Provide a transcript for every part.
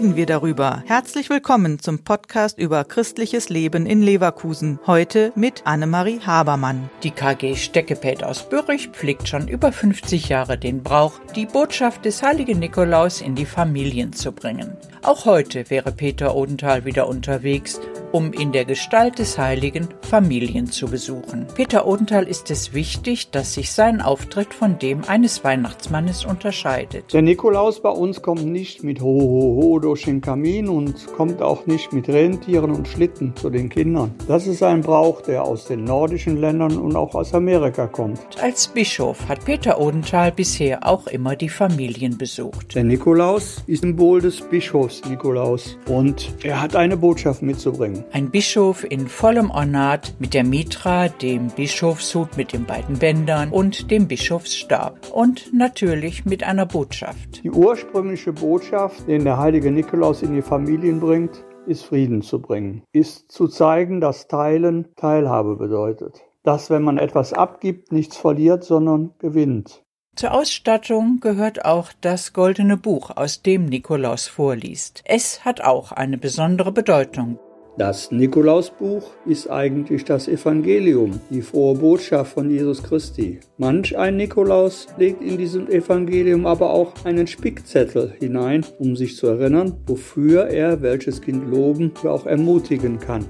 wir darüber. Herzlich willkommen zum Podcast über christliches Leben in Leverkusen. Heute mit Annemarie Habermann. Die KG Steckepät aus Bürich pflegt schon über 50 Jahre den Brauch, die Botschaft des heiligen Nikolaus in die Familien zu bringen. Auch heute wäre Peter Odenthal wieder unterwegs um in der Gestalt des Heiligen Familien zu besuchen. Peter Odenthal ist es wichtig, dass sich sein Auftritt von dem eines Weihnachtsmannes unterscheidet. Der Nikolaus bei uns kommt nicht mit Ho, Ho, Ho durch den Kamin und kommt auch nicht mit Rentieren und Schlitten zu den Kindern. Das ist ein Brauch, der aus den nordischen Ländern und auch aus Amerika kommt. Als Bischof hat Peter Odenthal bisher auch immer die Familien besucht. Der Nikolaus ist Symbol des Bischofs Nikolaus und er hat eine Botschaft mitzubringen. Ein Bischof in vollem Ornat mit der Mitra, dem Bischofshut mit den beiden Bändern und dem Bischofsstab. Und natürlich mit einer Botschaft. Die ursprüngliche Botschaft, den der heilige Nikolaus in die Familien bringt, ist Frieden zu bringen, ist zu zeigen, dass Teilen Teilhabe bedeutet. Dass, wenn man etwas abgibt, nichts verliert, sondern gewinnt. Zur Ausstattung gehört auch das goldene Buch, aus dem Nikolaus vorliest. Es hat auch eine besondere Bedeutung. Das Nikolausbuch ist eigentlich das Evangelium, die frohe Botschaft von Jesus Christi. Manch ein Nikolaus legt in diesem Evangelium aber auch einen Spickzettel hinein, um sich zu erinnern, wofür er welches Kind loben oder auch ermutigen kann.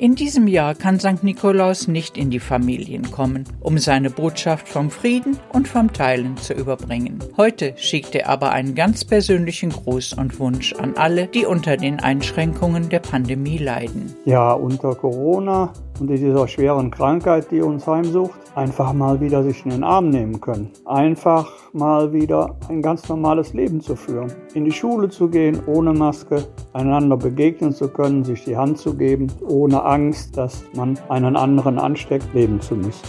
In diesem Jahr kann St. Nikolaus nicht in die Familien kommen, um seine Botschaft vom Frieden und vom Teilen zu überbringen. Heute schickt er aber einen ganz persönlichen Gruß und Wunsch an alle, die unter den Einschränkungen der Pandemie leiden. Ja, unter Corona und in dieser schweren Krankheit, die uns heimsucht, einfach mal wieder sich in den Arm nehmen können. Einfach mal wieder ein ganz normales Leben zu führen. In die Schule zu gehen ohne Maske, einander begegnen zu können, sich die Hand zu geben, ohne Angst, dass man einen anderen ansteckt, leben zu müssen.